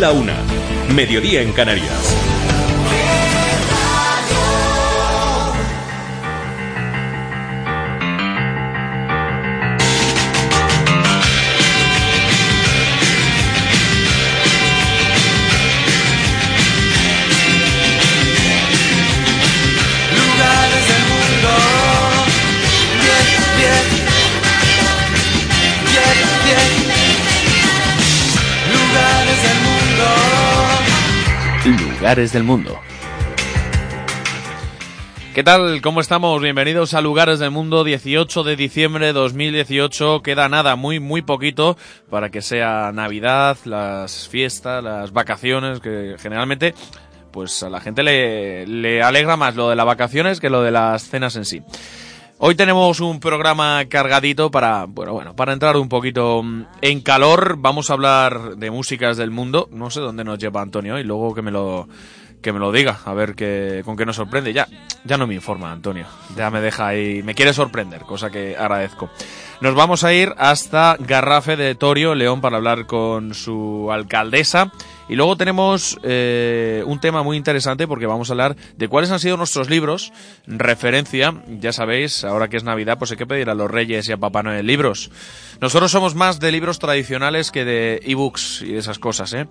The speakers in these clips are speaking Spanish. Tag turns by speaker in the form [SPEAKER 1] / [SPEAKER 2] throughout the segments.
[SPEAKER 1] La una. Mediodía en Canarias.
[SPEAKER 2] Lugares del mundo.
[SPEAKER 3] ¿Qué tal? ¿Cómo estamos? Bienvenidos a Lugares del Mundo, 18 de diciembre de 2018. Queda nada, muy, muy poquito para que sea Navidad, las fiestas, las vacaciones, que generalmente pues a la gente le, le alegra más lo de las vacaciones que lo de las cenas en sí. Hoy tenemos un programa cargadito para, bueno, bueno, para entrar un poquito mm, en calor. Vamos a hablar de músicas del mundo. No sé dónde nos lleva Antonio y luego que me lo, que me lo diga, a ver qué, con qué nos sorprende. Ya, ya no me informa Antonio. Ya me deja ahí, me quiere sorprender, cosa que agradezco. Nos vamos a ir hasta Garrafe de Torio, León, para hablar con su alcaldesa. Y luego tenemos eh, un tema muy interesante porque vamos a hablar de cuáles han sido nuestros libros. Referencia, ya sabéis, ahora que es Navidad, pues hay que pedir a los Reyes y a Papá Noel libros. Nosotros somos más de libros tradicionales que de ebooks y de esas cosas, ¿eh?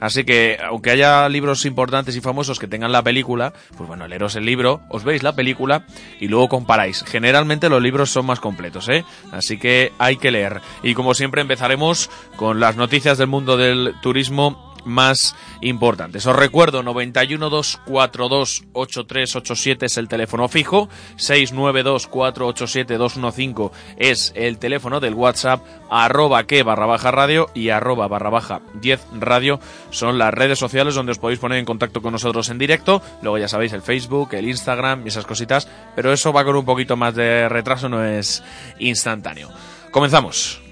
[SPEAKER 3] Así que, aunque haya libros importantes y famosos que tengan la película, pues bueno, leeros el libro, os veis la película y luego comparáis. Generalmente los libros son más completos, ¿eh? Así que hay que leer. Y como siempre empezaremos con las noticias del mundo del turismo más importantes. Os recuerdo 912428387 es el teléfono fijo, 692487215 es el teléfono del WhatsApp, arroba que barra baja radio y arroba barra baja 10 radio son las redes sociales donde os podéis poner en contacto con nosotros en directo. Luego ya sabéis el Facebook, el Instagram y esas cositas, pero eso va con un poquito más de retraso, no es instantáneo. Comenzamos.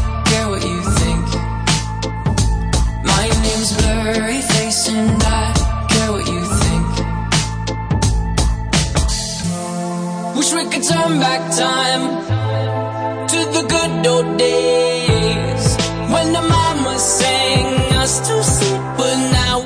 [SPEAKER 4] when the mama sang us to sleep, but now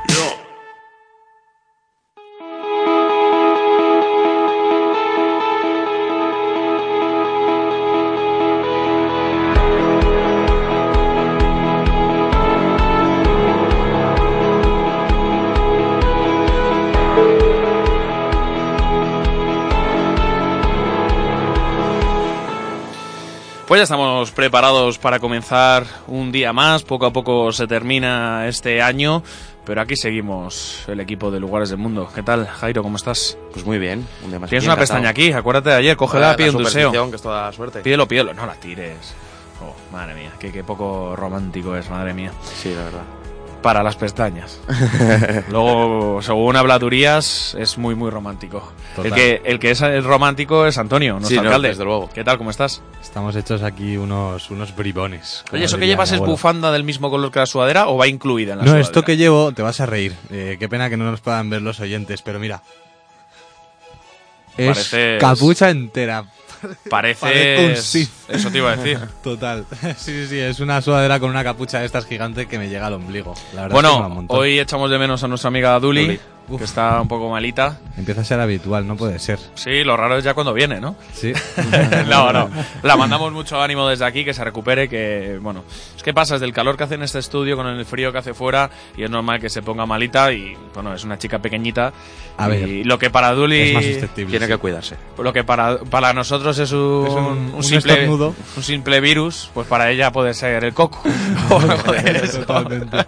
[SPEAKER 3] Pues ya estamos preparados para comenzar un día más. Poco a poco se termina este año, pero aquí seguimos el equipo de Lugares del Mundo. ¿Qué tal, Jairo? ¿Cómo estás?
[SPEAKER 5] Pues muy bien, un día más
[SPEAKER 3] Tienes una pestaña aquí, acuérdate de ayer, cógela,
[SPEAKER 5] La
[SPEAKER 3] pide un deseo.
[SPEAKER 5] que es toda suerte.
[SPEAKER 3] Pídelo, pídelo, no la tires. Oh, madre mía, qué, qué poco romántico es, madre mía.
[SPEAKER 5] Sí, la verdad.
[SPEAKER 3] Para las pestañas. Luego, según habladurías, es muy, muy romántico. El que, el que es el romántico es Antonio, nuestro
[SPEAKER 5] Sí, no,
[SPEAKER 3] alcalde.
[SPEAKER 5] desde luego.
[SPEAKER 3] ¿Qué tal? ¿Cómo estás?
[SPEAKER 6] Estamos hechos aquí unos, unos bribones.
[SPEAKER 3] Oye, ¿eso que llevas es bufanda del mismo color que la sudadera o va incluida en la
[SPEAKER 6] No,
[SPEAKER 3] sudadera?
[SPEAKER 6] esto que llevo, te vas a reír. Eh, qué pena que no nos puedan ver los oyentes, pero mira. Es
[SPEAKER 3] Pareces-
[SPEAKER 6] capucha entera.
[SPEAKER 3] Parece... Eso te iba a decir.
[SPEAKER 6] Total. Sí, sí, sí, es una sudadera con una capucha de estas gigante que me llega al ombligo. La verdad es que
[SPEAKER 3] bueno, hoy echamos de menos a nuestra amiga Duli,
[SPEAKER 5] Duli.
[SPEAKER 3] Que está un poco malita.
[SPEAKER 6] Empieza a ser habitual, no puede ser.
[SPEAKER 3] Sí, lo raro es ya cuando viene, ¿no?
[SPEAKER 6] Sí.
[SPEAKER 3] no, no. La mandamos mucho ánimo desde aquí, que se recupere, que, bueno, es que pasas del calor que hace en este estudio con el frío que hace fuera y es normal que se ponga malita y, bueno, es una chica pequeñita.
[SPEAKER 6] A ver,
[SPEAKER 3] y lo que para Duli...
[SPEAKER 6] Es más susceptible.
[SPEAKER 5] Tiene
[SPEAKER 6] sí.
[SPEAKER 5] que cuidarse.
[SPEAKER 3] Lo que para, para nosotros es un,
[SPEAKER 6] Es un-
[SPEAKER 3] un
[SPEAKER 6] un
[SPEAKER 3] simple, un simple virus, pues para ella puede ser el coco. o algo de eso.
[SPEAKER 6] Totalmente.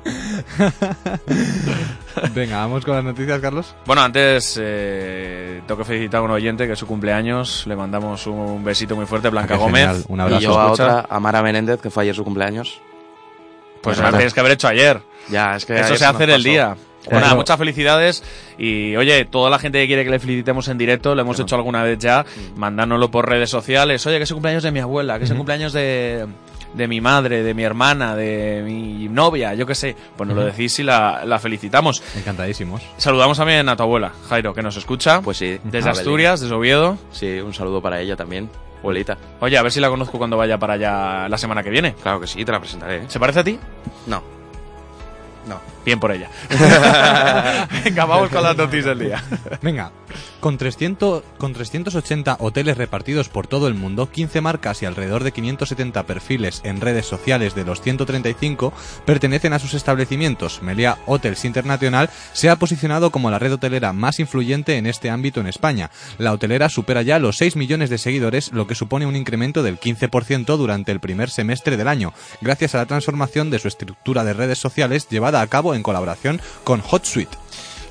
[SPEAKER 6] Venga, vamos con las noticias, Carlos.
[SPEAKER 3] Bueno, antes eh, tengo que felicitar a un oyente que es su cumpleaños. Le mandamos un besito muy fuerte, Blanca
[SPEAKER 6] Ah,
[SPEAKER 3] Gómez.
[SPEAKER 6] genial. Un
[SPEAKER 5] Y
[SPEAKER 6] abrazo.
[SPEAKER 5] yo a otra, a Mara Menéndez, que fue ayer su cumpleaños.
[SPEAKER 3] Pues
[SPEAKER 5] Bueno,
[SPEAKER 3] la tienes que haber hecho ayer.
[SPEAKER 5] Ya, es que
[SPEAKER 3] Eso se hace en el
[SPEAKER 5] pasó.
[SPEAKER 3] día. Pues
[SPEAKER 6] Claro.
[SPEAKER 3] nada, muchas felicidades y oye, toda la gente que quiere que le felicitemos en directo, lo hemos hecho alguna vez ya,
[SPEAKER 5] Mm.
[SPEAKER 3] mandárnoslo por redes sociales. Oye, que es el cumpleaños de mi abuela, que es el cumpleaños de, de mi madre, de mi hermana, de mi novia, yo qué sé. Pues nos lo decís y la, la felicitamos.
[SPEAKER 6] Encantadísimos.
[SPEAKER 3] Saludamos también a tu abuela, Jairo, que nos escucha.
[SPEAKER 5] Pues sí.
[SPEAKER 3] desde Asturias, desde Oviedo.
[SPEAKER 5] Sí, un saludo para ella también. Abuelita.
[SPEAKER 3] Oye, a ver si la conozco cuando vaya para allá la semana que viene.
[SPEAKER 5] Claro que sí, te la presentaré.
[SPEAKER 3] ¿Se parece a ti?
[SPEAKER 5] No. No.
[SPEAKER 3] Bien por ella. Venga, vamos con las noticias del día.
[SPEAKER 6] Venga, con, 300, con 380 hoteles repartidos por todo el mundo, 15 marcas y alrededor de 570 perfiles en redes sociales de los 135 pertenecen a sus establecimientos. Melia Hotels International se ha posicionado como la red hotelera más influyente en este ámbito en España. La hotelera supera ya los 6 millones de seguidores, lo que supone un incremento del 15% durante el primer semestre del año, gracias a la transformación de su estructura de redes sociales llevada a cabo en colaboración con HotSuite.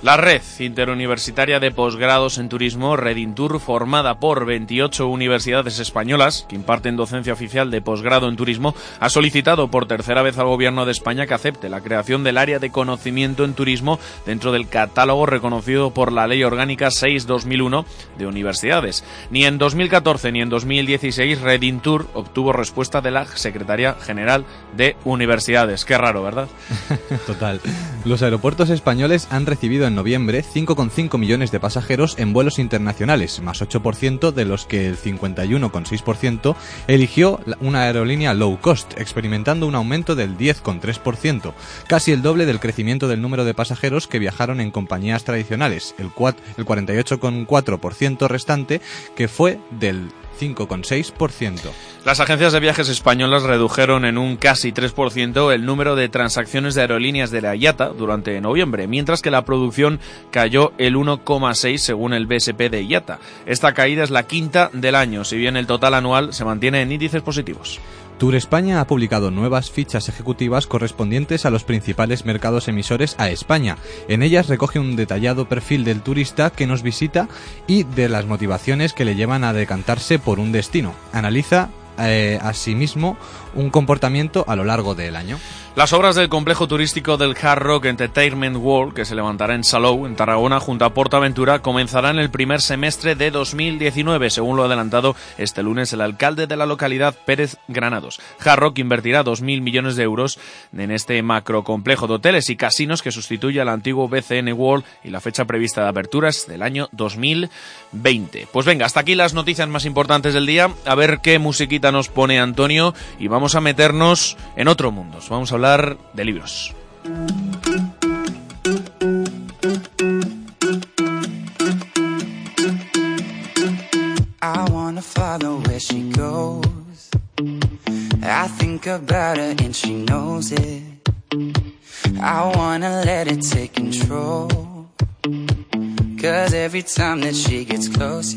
[SPEAKER 3] La red interuniversitaria de posgrados en turismo, Redintur, formada por 28 universidades españolas que imparten docencia oficial de posgrado en turismo, ha solicitado por tercera vez al Gobierno de España que acepte la creación del área de conocimiento en turismo dentro del catálogo reconocido por la Ley Orgánica 6-2001 de universidades. Ni en 2014 ni en 2016 Redintur obtuvo respuesta de la Secretaría General de Universidades. Qué raro, ¿verdad?
[SPEAKER 6] Total. Los aeropuertos españoles han recibido noviembre 5,5 millones de pasajeros en vuelos internacionales, más 8% de los que el 51,6% eligió una aerolínea low cost, experimentando un aumento del 10,3%, casi el doble del crecimiento del número de pasajeros que viajaron en compañías tradicionales, el 48,4% restante, que fue del 5,6%.
[SPEAKER 3] Las agencias de viajes españolas redujeron en un casi 3% el número de transacciones de aerolíneas de la IATA durante noviembre, mientras que la producción cayó el 1,6 según el BSP de IATA. Esta caída es la quinta del año, si bien el total anual se mantiene en índices positivos.
[SPEAKER 6] Tour España ha publicado nuevas fichas ejecutivas correspondientes a los principales mercados emisores a España. En ellas recoge un detallado perfil del turista que nos visita y de las motivaciones que le llevan a decantarse por un destino. Analiza eh, asimismo un comportamiento a lo largo del año.
[SPEAKER 3] Las obras del complejo turístico del Hard Rock Entertainment World, que se levantará en Salou, en Tarragona, junto a Portaventura, comenzarán el primer semestre de 2019, según lo adelantado este lunes el alcalde de la localidad, Pérez Granados. Hard Rock invertirá 2.000 millones de euros en este macrocomplejo de hoteles y casinos que sustituye al antiguo BCN World y la fecha prevista de apertura es del año 2020. Pues venga, hasta aquí las noticias más importantes del día. A ver qué musiquita nos pone Antonio y vamos a meternos en otro mundo. Vamos a hablar de libros.
[SPEAKER 2] I think about and she knows it. I let take control. Cause every time that she gets close,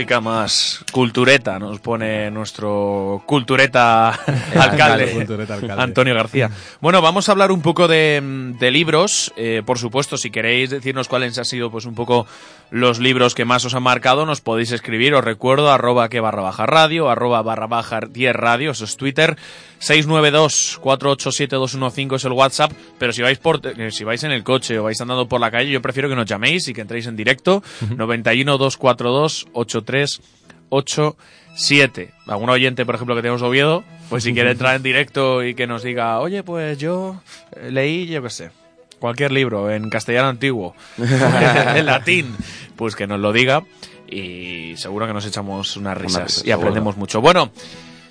[SPEAKER 3] música más cultureta, nos pone nuestro cultureta alcalde,
[SPEAKER 6] cultureta alcalde.
[SPEAKER 3] Antonio García. Bueno, vamos a hablar un poco de, de libros. Eh, por supuesto, si queréis decirnos cuáles han sido pues un poco los libros que más os han marcado, nos podéis escribir. Os recuerdo, arroba que barra baja radio, arroba barra baja 10 radio, eso es Twitter. 692-487-215 es el WhatsApp, pero si vais por eh, si vais en el coche o vais andando por la calle, yo prefiero que nos llaméis y que entréis en directo. 91-242-8387. Algún oyente, por ejemplo, que tenemos Oviedo, pues si quiere entrar en directo y que nos diga, oye, pues yo eh, leí, yo qué sé, cualquier libro en castellano antiguo, en latín, pues que nos lo diga y seguro que nos echamos unas risas
[SPEAKER 5] risa,
[SPEAKER 3] y aprendemos mucho. Bueno,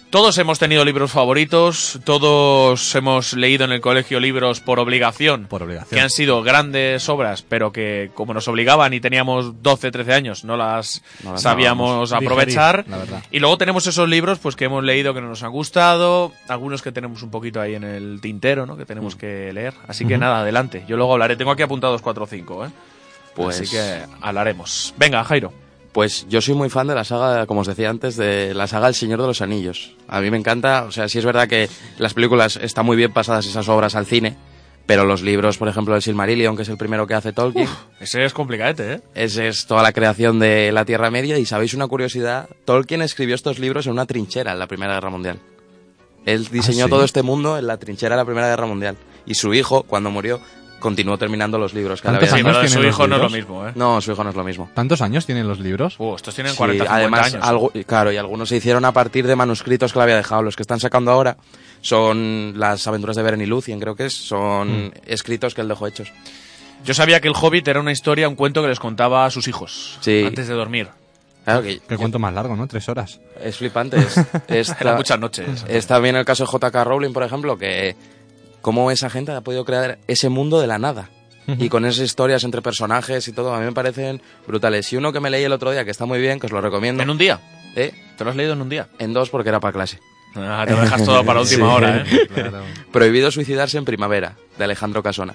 [SPEAKER 3] todos hemos tenido libros favoritos, todos hemos leído en el colegio libros por obligación,
[SPEAKER 6] Por obligación.
[SPEAKER 3] que han sido grandes obras, pero que como nos obligaban y teníamos 12, 13 años, no las,
[SPEAKER 5] No las
[SPEAKER 3] sabíamos
[SPEAKER 6] Digerir,
[SPEAKER 3] aprovechar.
[SPEAKER 6] la.
[SPEAKER 3] Y luego tenemos esos libros pues que hemos leído que no nos han gustado, algunos que tenemos un poquito ahí en el tintero, ¿no? que tenemos
[SPEAKER 5] Mm.
[SPEAKER 3] que leer. Así que nada, adelante. Yo luego hablaré. Tengo aquí apuntados 4 o 5, ¿eh?
[SPEAKER 5] Pues-
[SPEAKER 3] Así que hablaremos. Venga, Jairo.
[SPEAKER 5] Pues yo soy muy fan de la saga, como os decía antes, de la saga El Señor de los Anillos. A mí me encanta, o sea, sí es verdad que las películas están muy bien pasadas esas obras al cine, pero los libros, por ejemplo, el Silmarillion, que es el primero que hace Tolkien,
[SPEAKER 3] Ese es complicadete, ¿eh?
[SPEAKER 5] ese es toda la creación de la Tierra Media. Y sabéis una curiosidad, Tolkien escribió estos libros en una trinchera en la Primera Guerra Mundial. Él diseñó
[SPEAKER 6] sí?
[SPEAKER 5] todo este mundo en la trinchera de la Primera Guerra Mundial. Y su hijo, cuando murió, continuó terminando los libros que él
[SPEAKER 6] ¿Cuántos
[SPEAKER 5] había
[SPEAKER 3] Sí,
[SPEAKER 6] años
[SPEAKER 3] pero su
[SPEAKER 6] tienen
[SPEAKER 3] hijo
[SPEAKER 6] los
[SPEAKER 3] no es lo
[SPEAKER 6] libros?
[SPEAKER 3] mismo, ¿eh?
[SPEAKER 5] No, su hijo no es lo mismo.
[SPEAKER 6] ¿Tantos años tienen los libros?
[SPEAKER 3] Uh, estos tienen
[SPEAKER 5] Sí,
[SPEAKER 3] 40, 50
[SPEAKER 5] además,
[SPEAKER 3] años.
[SPEAKER 5] algo, y claro, y algunos se hicieron a partir de manuscritos que le había dejado. Los que están sacando ahora son las aventuras de Beren y Lucien, creo que es. Son
[SPEAKER 3] Mm.
[SPEAKER 5] escritos que él dejó hechos.
[SPEAKER 3] Yo sabía que el Hobbit era una historia, un cuento que les contaba a sus hijos
[SPEAKER 5] Sí.
[SPEAKER 3] antes de dormir.
[SPEAKER 5] Claro que
[SPEAKER 6] Qué cuento más largo, ¿no? Tres horas.
[SPEAKER 5] es flipante. Es, es
[SPEAKER 3] Eran muchas noches.
[SPEAKER 5] es también el caso de J.K. Rowling, por ejemplo, que cómo esa gente ha podido crear ese mundo de la nada. Y con esas historias entre personajes y todo, a mí me parecen brutales. Y uno que me leí el otro día, que está muy bien, que os lo recomiendo.
[SPEAKER 3] En un día.
[SPEAKER 5] ¿eh?
[SPEAKER 3] ¿Te lo has leído en un día?
[SPEAKER 5] En dos, porque era para clase.
[SPEAKER 3] Ah, te lo dejas todo para última
[SPEAKER 5] Sí.
[SPEAKER 3] hora, ¿eh?
[SPEAKER 5] Prohibido suicidarse en primavera, de Alejandro Casona,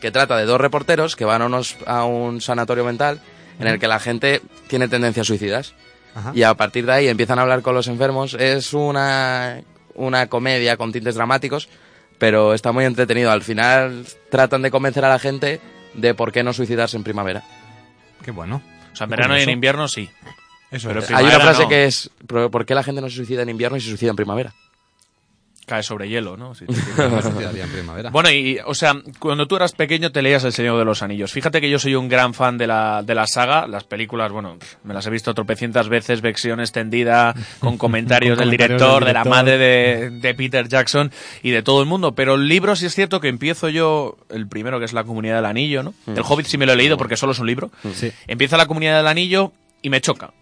[SPEAKER 5] que trata de dos reporteros que van a, unos, a un sanatorio mental en el que la gente tiene tendencias suicidas.
[SPEAKER 6] Ajá.
[SPEAKER 5] Y a partir de ahí empiezan a hablar con los enfermos. Es una, una comedia con tintes dramáticos, pero está muy entretenido. Al final tratan de convencer a la gente de por qué no suicidarse en primavera.
[SPEAKER 6] Qué bueno.
[SPEAKER 3] O sea, en verano y en invierno sí.
[SPEAKER 6] Eso
[SPEAKER 3] Pero
[SPEAKER 5] Hay una frase
[SPEAKER 3] no.
[SPEAKER 5] que es, "¿Pero ¿por qué la gente no se suicida en invierno y se suicida en primavera?
[SPEAKER 3] Cae sobre hielo, ¿no?
[SPEAKER 6] En primavera.
[SPEAKER 3] Bueno, y, o sea, cuando tú eras pequeño te leías El Señor de los Anillos. Fíjate que yo soy un gran fan de la, de la saga. Las películas, bueno, me las he visto tropecientas veces, versión extendida, con comentarios,
[SPEAKER 6] Con
[SPEAKER 3] del,
[SPEAKER 6] comentarios
[SPEAKER 3] director,
[SPEAKER 6] del
[SPEAKER 3] de la madre de, de Peter Jackson y de todo el mundo. Pero el libro sí es cierto que empiezo yo, el primero que es La Comunidad del Anillo, ¿no? El Hobbit sí me lo he leído porque solo es un libro.
[SPEAKER 6] Sí.
[SPEAKER 3] Empieza La Comunidad del Anillo y me choca.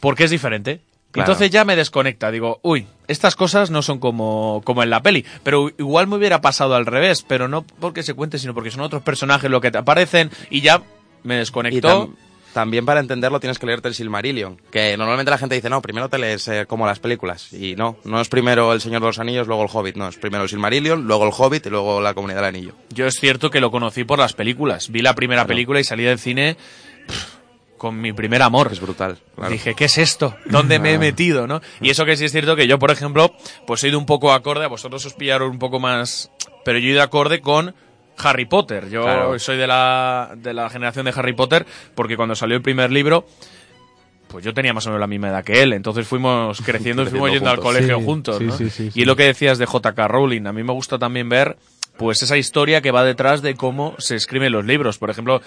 [SPEAKER 3] Porque es diferente.
[SPEAKER 5] Claro.
[SPEAKER 3] Entonces ya me desconecta. Digo, uy, estas cosas no son como, como en la peli. Pero igual me hubiera pasado al revés. Pero no porque se cuente, sino porque son otros personajes lo que te aparecen. Y ya me desconectó.
[SPEAKER 5] tam- también para entenderlo tienes que leerte el Silmarillion, que normalmente la gente dice, no, primero te lees eh, como las películas. Y no, no es primero El Señor de los Anillos, luego el Hobbit, no, es primero el Silmarillion, luego el Hobbit y luego la Comunidad del Anillo.
[SPEAKER 3] Yo es cierto que lo conocí por las películas. Vi la primera
[SPEAKER 5] Claro.
[SPEAKER 3] película y salí del cine con mi primer amor.
[SPEAKER 5] Es brutal. claro.
[SPEAKER 3] Dije, ¿qué es esto? ¿Dónde me he metido? ¿no? Y eso que sí es cierto que yo, por ejemplo, pues he ido un poco acorde, a vosotros os pillaron un poco más, pero yo he ido acorde con Harry Potter. Yo
[SPEAKER 5] Claro.
[SPEAKER 3] soy de la, de la generación de Harry Potter porque cuando salió el primer libro, pues yo tenía más o menos la misma edad que él. Entonces fuimos creciendo y fuimos yendo al colegio
[SPEAKER 6] Sí,
[SPEAKER 3] juntos. ¿no?
[SPEAKER 6] sí, sí, sí.
[SPEAKER 3] Y lo que decías de J.K. Rowling, a mí me gusta también ver pues esa historia que va detrás de cómo se escriben los libros. Por ejemplo,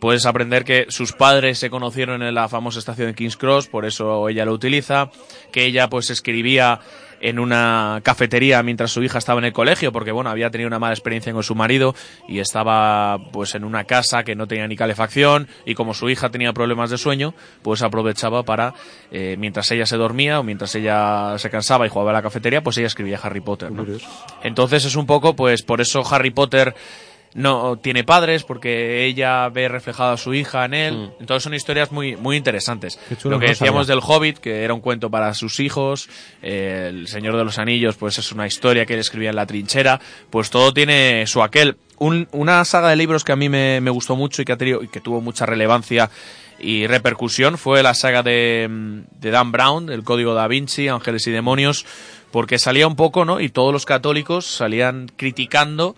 [SPEAKER 3] puedes aprender que sus padres se conocieron en la famosa estación de King's Cross, por eso ella lo utiliza, que ella pues escribía en una cafetería mientras su hija estaba en el colegio, porque bueno, había tenido una mala experiencia con su marido y estaba pues en una casa que no tenía ni calefacción y como su hija tenía problemas de sueño, pues aprovechaba para, eh, mientras ella se dormía o mientras ella se cansaba y jugaba a la cafetería, pues ella escribía Harry Potter. ¿no? Entonces es un poco, pues por eso Harry Potter no tiene padres, porque ella ve reflejada a su hija en él. Entonces son historias muy, muy interesantes. Lo que decíamos del Hobbit, que era un cuento para sus hijos, eh, El Señor de los Anillos, pues es una historia que él escribía en la trinchera, pues todo tiene su aquel. un- una saga de libros que a mí me, me gustó mucho y que, ha tenido, y que tuvo mucha relevancia y repercusión fue la saga de, mm, de Dan Brown, El Código da Vinci, Ángeles y Demonios, porque salía un poco, ¿no? Y todos los católicos salían criticando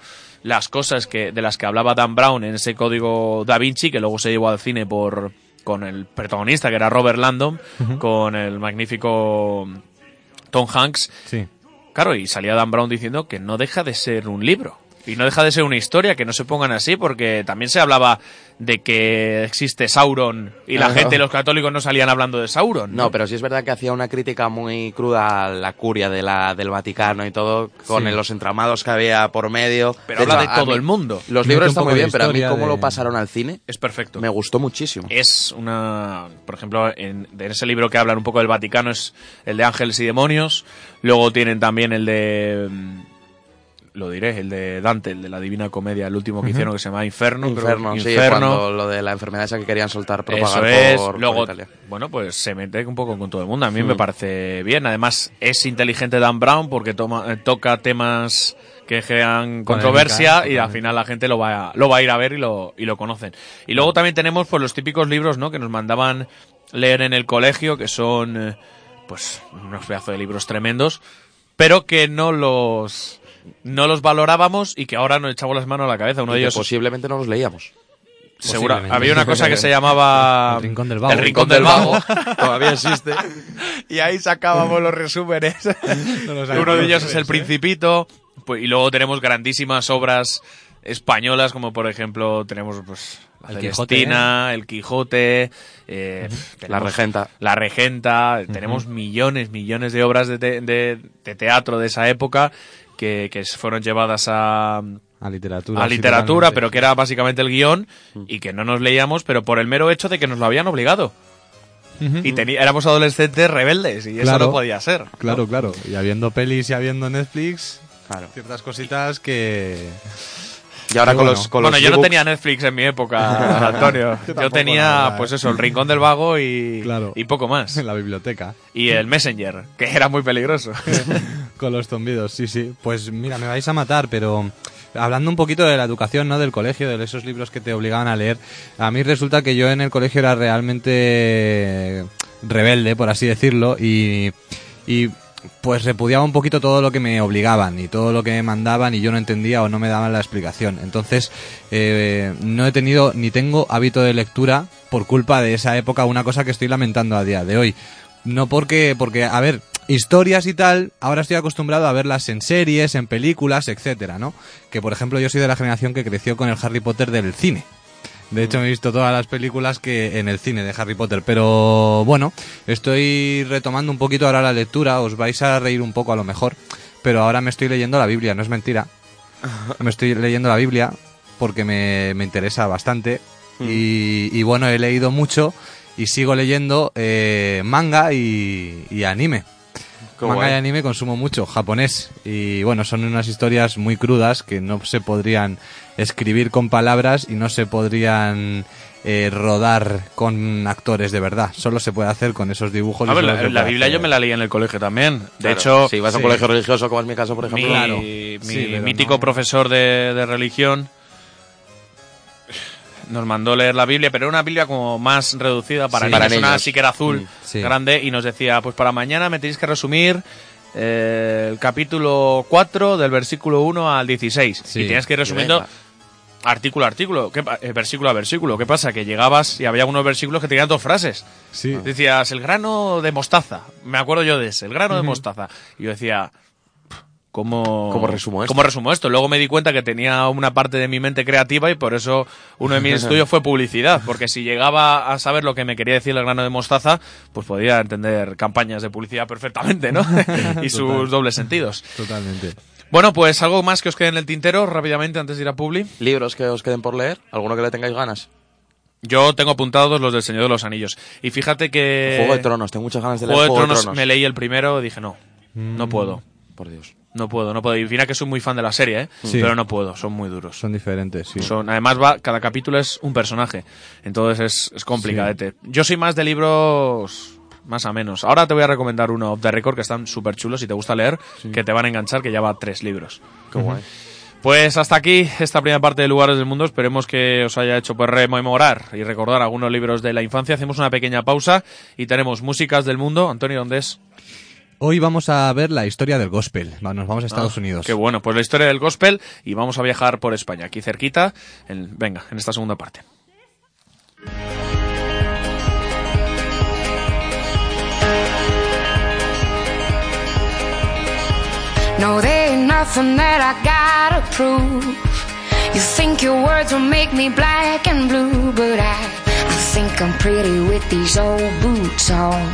[SPEAKER 3] las cosas que, de las que hablaba Dan Brown en ese Código da Vinci, que luego se llevó al cine por con el protagonista, que era Robert Landon, con el magnífico Tom Hanks,
[SPEAKER 6] Sí.
[SPEAKER 3] Claro, y salía Dan Brown diciendo que no deja de ser un libro. Y no deja de ser una historia, que no se pongan así, porque también se hablaba de que existe Sauron y la gente, los católicos, no salían hablando de Sauron.
[SPEAKER 5] No, pero sí es verdad que hacía una crítica muy cruda a la curia de la, del Vaticano y todo, con
[SPEAKER 6] Sí.
[SPEAKER 5] los entramados que había por medio.
[SPEAKER 3] Pero habla
[SPEAKER 5] hecho,
[SPEAKER 3] de todo
[SPEAKER 5] mí-
[SPEAKER 3] el mundo.
[SPEAKER 5] Los libros están muy
[SPEAKER 6] de
[SPEAKER 5] bien, pero a mí cómo
[SPEAKER 6] de-
[SPEAKER 5] lo pasaron al cine
[SPEAKER 3] Es perfecto.
[SPEAKER 5] me gustó muchísimo.
[SPEAKER 3] Es una. Por ejemplo, en, en ese libro que hablan un poco del Vaticano es el de Ángeles y Demonios. Luego tienen también el de. Lo diré, el de Dante, el de la Divina Comedia, el último que hicieron, que se llama Inferno. creo.
[SPEAKER 5] Inferno, sí,
[SPEAKER 3] Inferno.
[SPEAKER 5] cuando lo de la enfermedad esa que querían soltar,
[SPEAKER 3] Eso
[SPEAKER 5] propagar
[SPEAKER 3] es.
[SPEAKER 5] por, por
[SPEAKER 3] Luego,
[SPEAKER 5] Italia.
[SPEAKER 3] bueno, pues se mete un poco con todo el mundo. A mí me
[SPEAKER 5] Mm.
[SPEAKER 3] parece bien. Además, es inteligente Dan Brown porque toma, eh, toca temas que crean controversia y al final la gente lo va a, lo va a ir a ver y lo, y lo conocen. Y luego también tenemos pues los típicos libros, ¿no? Que nos mandaban leer en el colegio, que son eh, pues unos pedazos de libros tremendos, pero que no los no los valorábamos y que ahora nos echamos las manos a la cabeza. Uno
[SPEAKER 5] Y
[SPEAKER 3] de ellos
[SPEAKER 5] posiblemente no los leíamos.
[SPEAKER 3] Segura, había una cosa que se llamaba
[SPEAKER 6] El Rincón del Vago.
[SPEAKER 3] El Rincón del Vago.
[SPEAKER 5] Todavía existe.
[SPEAKER 3] y ahí sacábamos los resúmenes. Uno de ellos es El Principito. Pues, y luego tenemos grandísimas obras españolas, como por ejemplo tenemos pues La
[SPEAKER 6] El Quijote,
[SPEAKER 3] Celestina, El Quijote, eh,
[SPEAKER 5] La
[SPEAKER 3] tenemos
[SPEAKER 5] regenta.
[SPEAKER 3] La Regenta. Tenemos millones, millones de obras de, te- de- de teatro de esa época que, que fueron llevadas a,
[SPEAKER 6] A literatura.
[SPEAKER 3] a literatura, pero que era básicamente el guion y que no nos leíamos, pero por el mero hecho de que nos lo habían obligado. Y éramos adolescentes rebeldes y eso no podía ser.
[SPEAKER 6] Claro, claro. Y habiendo pelis y habiendo Netflix,
[SPEAKER 5] Claro.
[SPEAKER 6] ciertas cositas que...
[SPEAKER 5] Y ahora con
[SPEAKER 6] bueno.
[SPEAKER 5] los con
[SPEAKER 3] bueno,
[SPEAKER 5] los
[SPEAKER 3] yo no tenía Netflix en mi época, Antonio. yo tenía, pues eso, el Rincón del Vago y,
[SPEAKER 6] Claro.
[SPEAKER 3] y poco más.
[SPEAKER 6] en la biblioteca.
[SPEAKER 3] Y el Messenger, que era muy peligroso.
[SPEAKER 6] Con los zumbidos, sí, sí. Pues mira, me vais a matar, pero hablando un poquito de la educación, ¿no? Del colegio, de esos libros que te obligaban a leer. A mí resulta que yo en el colegio era realmente rebelde, por así decirlo, y, y pues repudiaba un poquito todo lo que me obligaban y todo lo que me mandaban y yo no entendía o no me daban la explicación. Entonces, eh, no he tenido ni tengo hábito de lectura por culpa de esa época, una cosa que estoy lamentando a día de hoy. No porque, porque, a ver, historias y tal, ahora estoy acostumbrado a verlas en series, en películas, etcétera, ¿no? Que por ejemplo yo soy de la generación que creció con el Harry Potter del cine. De hecho, me he visto todas las películas que en el cine de Harry Potter. Pero bueno, estoy retomando un poquito ahora la lectura. Os vais a reír un poco a lo mejor. Pero ahora me estoy leyendo la Biblia, no es mentira. Me estoy leyendo la Biblia porque me, me interesa bastante. Y, y bueno, he leído mucho y sigo leyendo eh, manga y, y anime. Manga
[SPEAKER 5] guay.
[SPEAKER 6] y anime consumo mucho, japonés. Y bueno, son unas historias muy crudas que no se podrían escribir con palabras y no se podrían eh, rodar con actores de verdad. Solo se puede hacer con esos dibujos.
[SPEAKER 3] A
[SPEAKER 6] y
[SPEAKER 3] ver, la, Biblia
[SPEAKER 6] hacer-
[SPEAKER 3] yo me la leí en el colegio también. De
[SPEAKER 5] Claro,
[SPEAKER 3] hecho,
[SPEAKER 5] si vas a un
[SPEAKER 6] sí.
[SPEAKER 5] colegio religioso, como es mi caso, por
[SPEAKER 3] mi,
[SPEAKER 5] ejemplo,
[SPEAKER 3] mi
[SPEAKER 6] Sí, pero
[SPEAKER 3] mítico
[SPEAKER 6] no.
[SPEAKER 3] profesor de, de religión nos mandó leer la Biblia, pero era una Biblia como más reducida para
[SPEAKER 6] Sí.
[SPEAKER 3] niños,
[SPEAKER 5] Para
[SPEAKER 3] una
[SPEAKER 5] niños.
[SPEAKER 3] sí que era azul,
[SPEAKER 5] Mm,
[SPEAKER 6] sí.
[SPEAKER 3] grande, y nos decía, pues para mañana me tenéis que resumir eh, el capítulo 4 del versículo 1 al 16.
[SPEAKER 6] Sí.
[SPEAKER 3] Y tienes que ir resumiendo
[SPEAKER 5] venga.
[SPEAKER 3] Artículo a artículo, ¿Qué eh, versículo a versículo. ¿Qué pasa? Que llegabas y había unos versículos que tenían dos frases.
[SPEAKER 6] Sí.
[SPEAKER 3] Decías, el grano de mostaza. Me acuerdo yo de ese, el grano de mostaza. Y yo decía, ¿cómo,
[SPEAKER 5] ¿Cómo resumo esto?
[SPEAKER 3] ¿Cómo resumo esto? Luego me di cuenta que tenía una parte de mi mente creativa y por eso uno de mis estudios fue publicidad. Porque si llegaba a saber lo que me quería decir el grano de mostaza, pues podía entender campañas de publicidad perfectamente, ¿no? y sus
[SPEAKER 6] Total.
[SPEAKER 3] dobles sentidos.
[SPEAKER 6] Totalmente.
[SPEAKER 3] Bueno, pues algo más que os quede en el tintero rápidamente antes de ir a Publi.
[SPEAKER 5] libros que os queden por leer, alguno que le tengáis ganas.
[SPEAKER 3] Yo tengo apuntados los del Señor de los Anillos. Y fíjate que...
[SPEAKER 5] Juego de Tronos, tengo muchas ganas de leer
[SPEAKER 3] Juego de
[SPEAKER 5] Juego
[SPEAKER 3] Tronos,
[SPEAKER 5] de Tronos.
[SPEAKER 3] me leí el primero y dije, no, no
[SPEAKER 6] Mm.
[SPEAKER 3] puedo.
[SPEAKER 5] Por Dios.
[SPEAKER 3] No puedo, no puedo. Y mira que soy muy fan de la serie, ¿eh?
[SPEAKER 6] Sí.
[SPEAKER 3] Pero no puedo, son muy duros.
[SPEAKER 6] Son diferentes, sí.
[SPEAKER 3] Son, además, va, cada capítulo es un personaje. Entonces es, es complicadete. Yo soy más de libros más a menos. Ahora te voy a recomendar uno off the record que están súper chulos si te gusta leer, que te van a enganchar, que ya va tres libros.
[SPEAKER 5] Qué guay.
[SPEAKER 3] Pues hasta aquí esta primera parte de Lugares del Mundo. Esperemos que os haya hecho pues rememorar y recordar algunos libros de la infancia. Hacemos una pequeña pausa y tenemos músicas del mundo. Antonio, ¿dónde es?
[SPEAKER 6] Hoy vamos a ver la historia del gospel. Nos vamos a Estados
[SPEAKER 3] Ah,
[SPEAKER 6] Unidos.
[SPEAKER 3] Qué bueno, pues la historia del gospel y vamos a viajar por España, aquí cerquita. en- venga, en esta segunda parte.
[SPEAKER 7] No, there ain't nothing that I gotta prove. You think your words will make me black and blue, but I, I think I'm pretty with these old boots on.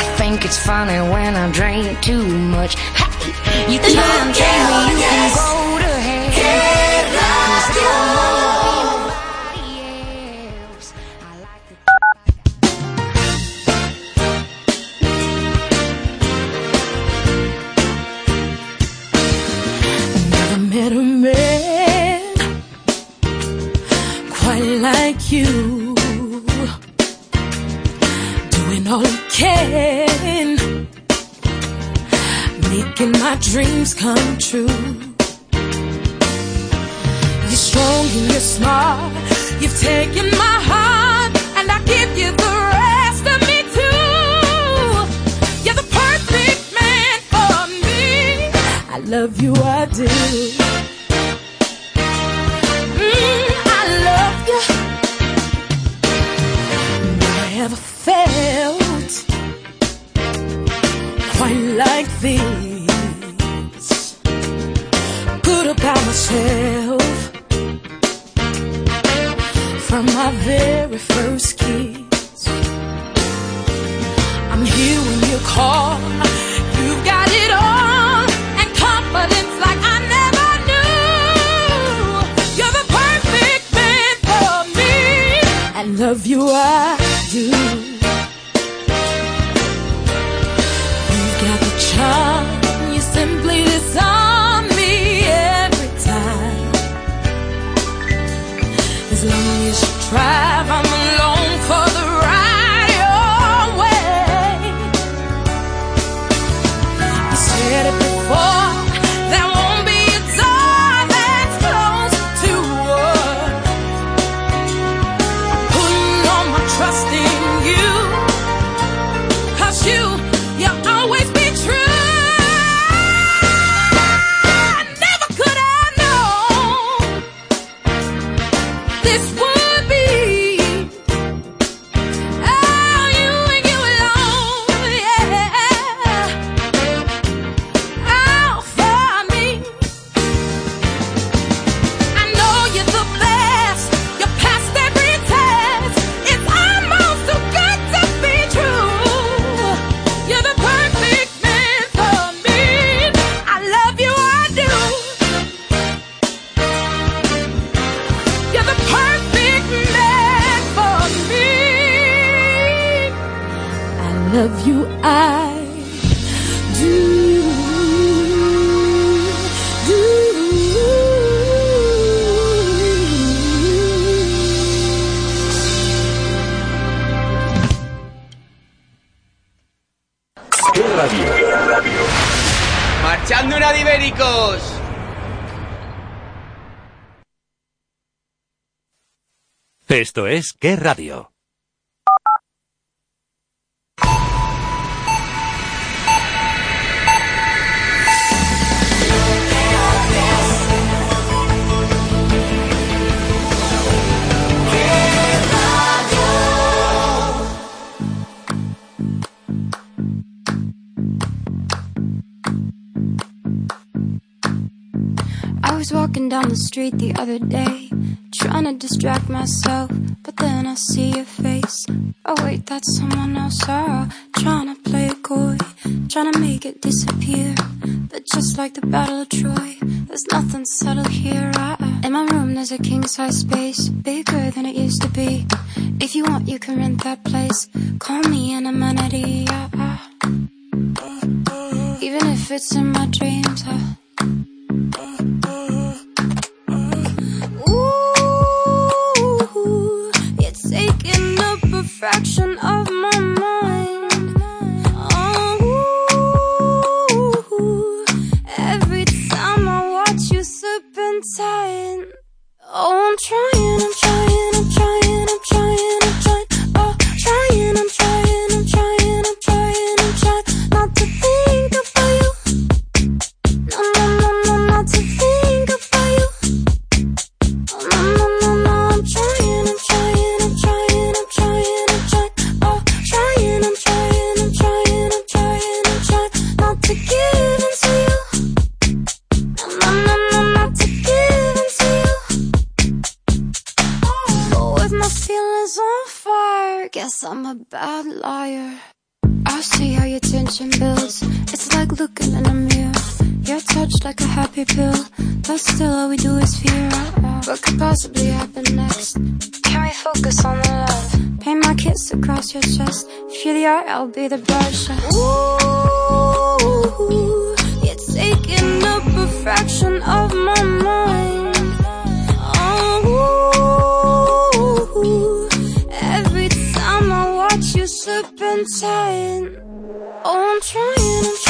[SPEAKER 7] I think it's funny when I drink too much. Hey, you can't tell me you can go
[SPEAKER 8] you. Doing all he can, making my dreams come true. You're strong and you're smart. You've taken my heart, and I give you the rest of me too. You're the perfect man for me. I love you, I do. Never felt quite like this. Good about myself from my very first kiss. I'm here when you call.
[SPEAKER 9] Esto es ¿Qué radio?
[SPEAKER 7] I was walking down the street the other day, trying to distract myself, but then I see your face. Oh wait, that's someone else. Oh, trying to play it coy, trying to make it disappear. But just like the Battle of Troy, there's nothing subtle here. Uh, in my room, there's a king size space, bigger than it used to be. If you want, you can rent that place. Call me an amenity. Uh, uh. Even if it's in my dreams. Uh, in a mirror. You're touched like a happy pill, but still all we do is fear. What could possibly happen next? Can we focus on the love? Paint my kiss across your chest. If you're the art, I'll be the brush. Ooh, you're taking up a fraction of my mind. Oh, every time I watch you serpentine. Oh, I'm trying, I'm trying,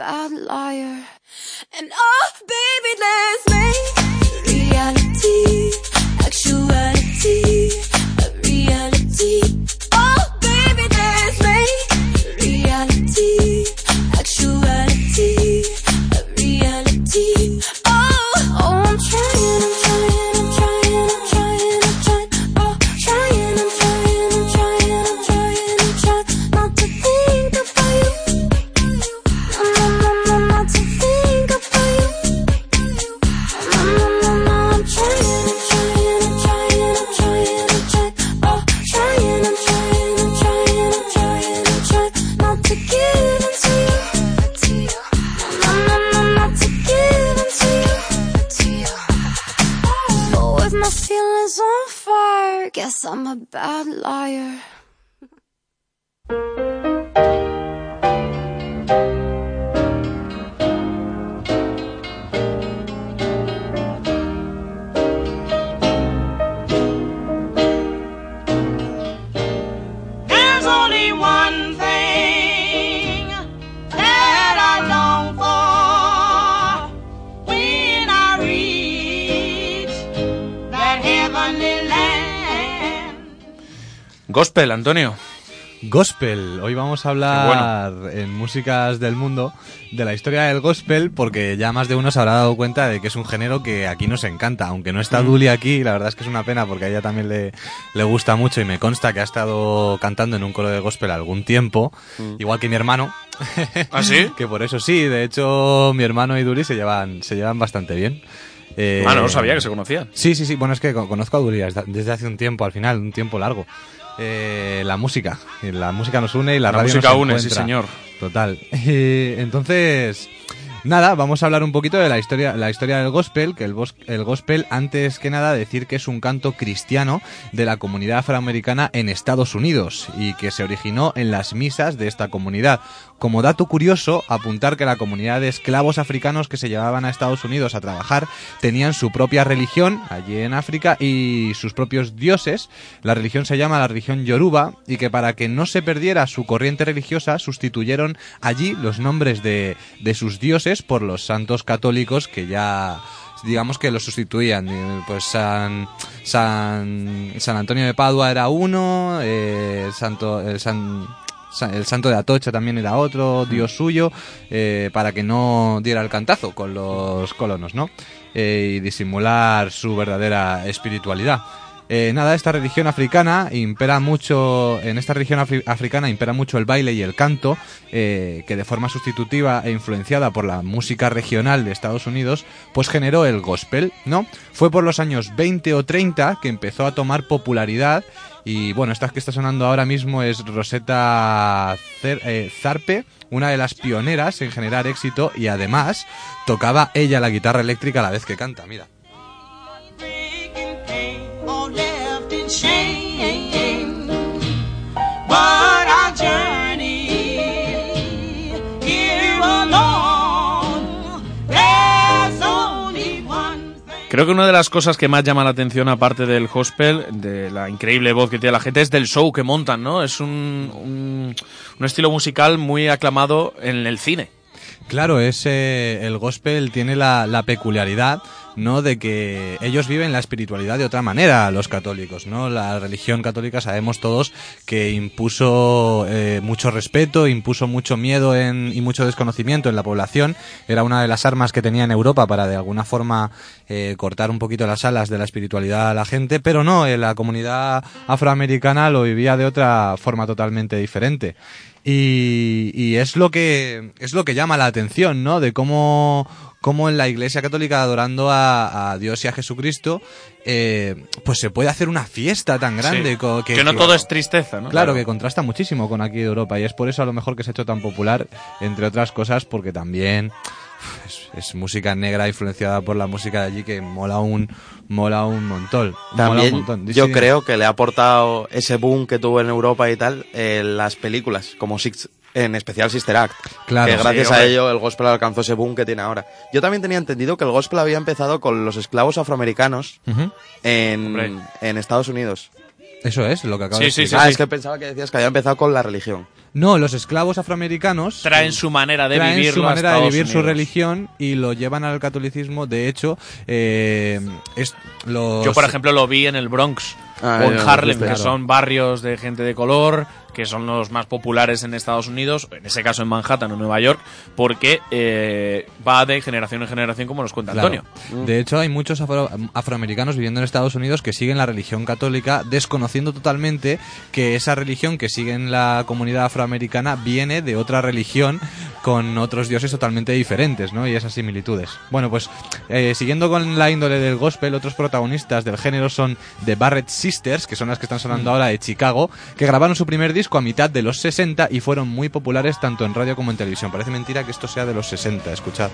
[SPEAKER 7] bad liar. And oh, baby, let's With my feelings on fire, guess I'm a bad liar.
[SPEAKER 3] Gospel, Antonio.
[SPEAKER 6] Gospel. Hoy vamos a hablar en músicas del mundo de la historia del gospel porque ya más de uno se habrá dado cuenta de que es un género que aquí nos encanta. Aunque no está
[SPEAKER 3] Mm.
[SPEAKER 6] Duli aquí, la verdad es que es una pena porque a ella también le, le gusta mucho y me consta que ha estado cantando en un coro de gospel algún tiempo, igual que mi hermano.
[SPEAKER 3] ¿Ah, sí?
[SPEAKER 6] que por eso sí, de hecho mi hermano y Duli se llevan, se llevan bastante bien. Eh,
[SPEAKER 3] Ah, no sabía que se conocían.
[SPEAKER 6] Sí, sí, sí. Bueno, es que co- conozco a Duli desde hace un tiempo, al final, un tiempo largo. Eh, la música. La música nos une y la,
[SPEAKER 3] La
[SPEAKER 6] radio
[SPEAKER 3] música
[SPEAKER 6] nos
[SPEAKER 3] une, sí, señor.
[SPEAKER 6] Total. Entonces, nada, vamos a hablar un poquito de la historia, la historia del gospel, que el, el gospel, antes que nada, decir que es un canto cristiano de la comunidad afroamericana en Estados Unidos y que se originó en las misas de esta comunidad. Como dato curioso, apuntar que la comunidad de esclavos africanos que se llevaban a Estados Unidos a trabajar tenían su propia religión allí en África y sus propios dioses. La religión se llama la religión Yoruba y que para que no se perdiera su corriente religiosa sustituyeron allí los nombres de, de sus dioses por los santos católicos que ya digamos que los sustituían. Eh, Pues San, San, San Antonio de Padua era uno, eh, santo, el San, Sa- el santo de Atocha también era otro dios suyo, eh, para que no diera el cantazo con los colonos, ¿no? Eh, y disimular su verdadera espiritualidad. Eh, nada, esta religión africana impera mucho, en esta religión afri- africana impera mucho el baile y el canto, eh, que de forma sustitutiva e influenciada por la música regional de Estados Unidos, pues generó el gospel, ¿no? Fue por los años 20 o 30 que empezó a tomar popularidad y bueno, esta que está sonando ahora mismo es Rosetta eh, Zarpe, una de las pioneras en generar éxito y además tocaba ella la guitarra eléctrica a la vez que canta, mira.
[SPEAKER 3] Creo que una de las cosas que más llama la atención, aparte del gospel, de la increíble voz que tiene la gente, es del show que montan, ¿no? Es un, un, un estilo musical muy aclamado en el cine.
[SPEAKER 6] Claro, es, eh, el gospel tiene la, la peculiaridad ¿no? De que ellos viven la espiritualidad de otra manera, los católicos, ¿no? La religión católica sabemos todos que impuso eh, mucho respeto, impuso mucho miedo en, y mucho desconocimiento en la población. Era una de las armas que tenía en Europa para de alguna forma eh, cortar un poquito las alas de la espiritualidad a la gente, pero no, eh, la comunidad afroamericana lo vivía de otra forma totalmente diferente. Y, y es lo que es lo que llama la atención, ¿no? De cómo, cómo en la Iglesia Católica adorando a, a Dios y a Jesucristo, eh, pues se puede hacer una fiesta tan grande
[SPEAKER 3] Sí.
[SPEAKER 6] co-
[SPEAKER 3] Que no todo es tristeza, ¿no?
[SPEAKER 6] Claro, que contrasta muchísimo con aquí de Europa y es por eso a lo mejor que se ha hecho tan popular, entre otras cosas, porque también es, es música negra influenciada por la música de allí que mola un mola un montón. mola un
[SPEAKER 5] También
[SPEAKER 6] montón.
[SPEAKER 5] Yo
[SPEAKER 6] sí,
[SPEAKER 5] creo que le ha aportado ese boom que tuvo en Europa y tal eh, las películas, como Six, en especial Sister Act.
[SPEAKER 6] Claro,
[SPEAKER 5] que
[SPEAKER 6] sí,
[SPEAKER 5] gracias a ello el gospel alcanzó ese boom que tiene ahora. Yo también tenía entendido que el gospel había empezado con los esclavos afroamericanos en, en Estados Unidos.
[SPEAKER 6] Eso es lo que acabo de decir.
[SPEAKER 5] ah, es que pensaba que decías que había empezado con la religión.
[SPEAKER 6] No, los esclavos afroamericanos
[SPEAKER 3] Traen su manera de
[SPEAKER 6] traen
[SPEAKER 3] vivirlo
[SPEAKER 6] su
[SPEAKER 3] a
[SPEAKER 6] manera de vivir su religión y lo llevan al catolicismo. De hecho, eh, es, los-
[SPEAKER 3] Yo, por ejemplo, lo vi en el Bronx
[SPEAKER 5] Ah,
[SPEAKER 3] o en Harlem,
[SPEAKER 5] claro.
[SPEAKER 3] que son barrios de gente de color, que son los más populares en Estados Unidos, en ese caso en Manhattan o Nueva York, porque eh, va de generación en generación, como nos cuenta
[SPEAKER 6] Claro.
[SPEAKER 3] Antonio.
[SPEAKER 6] De hecho, hay muchos afro- afroamericanos viviendo en Estados Unidos que siguen la religión católica, desconociendo totalmente que esa religión que sigue en la comunidad afroamericana viene de otra religión con otros dioses totalmente diferentes, ¿no? Y esas similitudes. Bueno, pues eh, siguiendo con la índole del gospel, otros protagonistas del género son The Barrett Sisters, que son las que están sonando ahora de Chicago, que grabaron su primer disco a mitad de los 60 y fueron muy populares tanto en radio como en televisión. Parece mentira que esto sea de los 60, escuchad.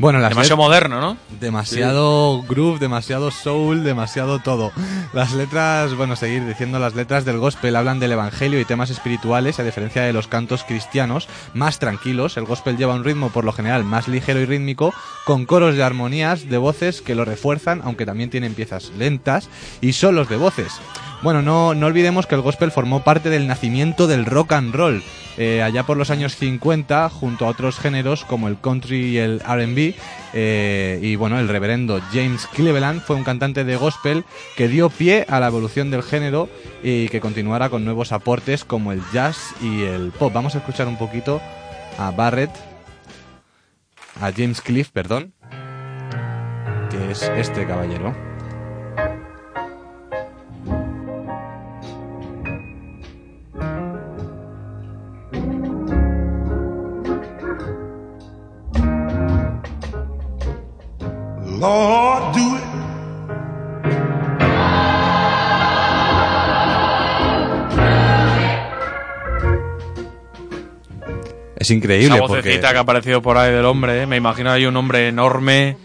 [SPEAKER 6] Bueno, las
[SPEAKER 3] Demasiado moderno, ¿no?
[SPEAKER 6] Demasiado groove, demasiado soul, demasiado todo. Las letras, bueno, seguir diciendo las letras del gospel hablan del evangelio y temas espirituales, a diferencia de los cantos cristianos, más tranquilos. El gospel lleva un ritmo por lo general más ligero y rítmico, con coros de armonías de voces que lo refuerzan, aunque también tienen piezas lentas y solos de voces. Bueno, no, no olvidemos que el gospel formó parte del nacimiento del rock and roll. eh, allá por los años 50, junto a otros géneros como el country y el RB. eh, y bueno, el reverendo James Cleveland fue un cantante de gospel que dio pie a la evolución del género y que continuara con nuevos aportes como el jazz y el pop. Vamos a escuchar un poquito a Barrett, a James Cliff, perdón, que es este caballero.
[SPEAKER 10] Lord, do it.
[SPEAKER 6] Es increíble
[SPEAKER 3] Esa
[SPEAKER 6] porque...
[SPEAKER 3] vocecita que ha aparecido por ahí del hombre, ¿eh? me imagino ahí un hombre enorme.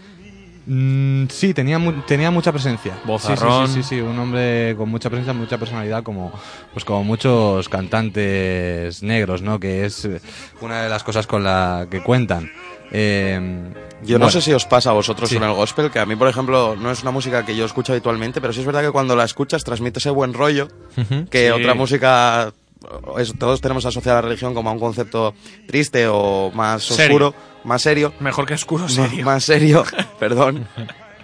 [SPEAKER 6] Mm, sí, tenía, mu- tenía mucha presencia. Sí, sí,
[SPEAKER 3] Vozarrón.
[SPEAKER 6] Sí, sí, sí, un hombre con mucha presencia, mucha personalidad, como, pues como muchos cantantes negros, ¿no? Que es eh, una de las cosas con la que cuentan. Eh,
[SPEAKER 5] Yo no sé si os pasa a vosotros
[SPEAKER 6] Sí.
[SPEAKER 5] con el gospel, que a mí, por ejemplo, no es una música que yo escucho habitualmente, pero sí es verdad que cuando la escuchas transmite ese buen rollo que
[SPEAKER 3] Sí.
[SPEAKER 5] otra música es- todos tenemos asociada a la religión como a un concepto triste o más
[SPEAKER 3] Serio.
[SPEAKER 5] oscuro, más serio.
[SPEAKER 3] Mejor que oscuro,
[SPEAKER 5] Más-
[SPEAKER 3] serio.
[SPEAKER 5] Más serio, perdón.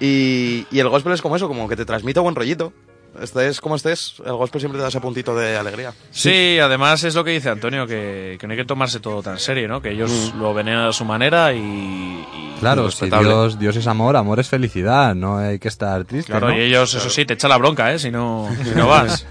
[SPEAKER 5] Y, y el gospel es como eso, como que te transmite buen rollito. Estés como estés, el gospel siempre te da ese puntito de alegría.
[SPEAKER 3] Sí, además es lo que dice Antonio, que, que no hay que tomarse todo tan serio, ¿no? Que ellos lo ven a su manera y... y
[SPEAKER 6] Claro, si. Dios, Dios es amor, amor es felicidad, no hay que estar triste.
[SPEAKER 3] Claro,
[SPEAKER 6] ¿no?
[SPEAKER 3] y ellos, eso sí, te echa la bronca, ¿eh? Si no, si no vas.